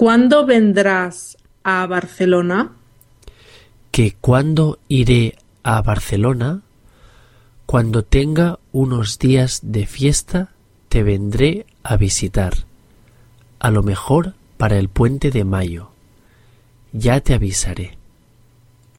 ¿Cuándo vendrás a Barcelona? Que cuando iré a Barcelona, cuando tenga unos días de fiesta, te vendré a visitar. A lo mejor para el puente de mayo. Ya te avisaré.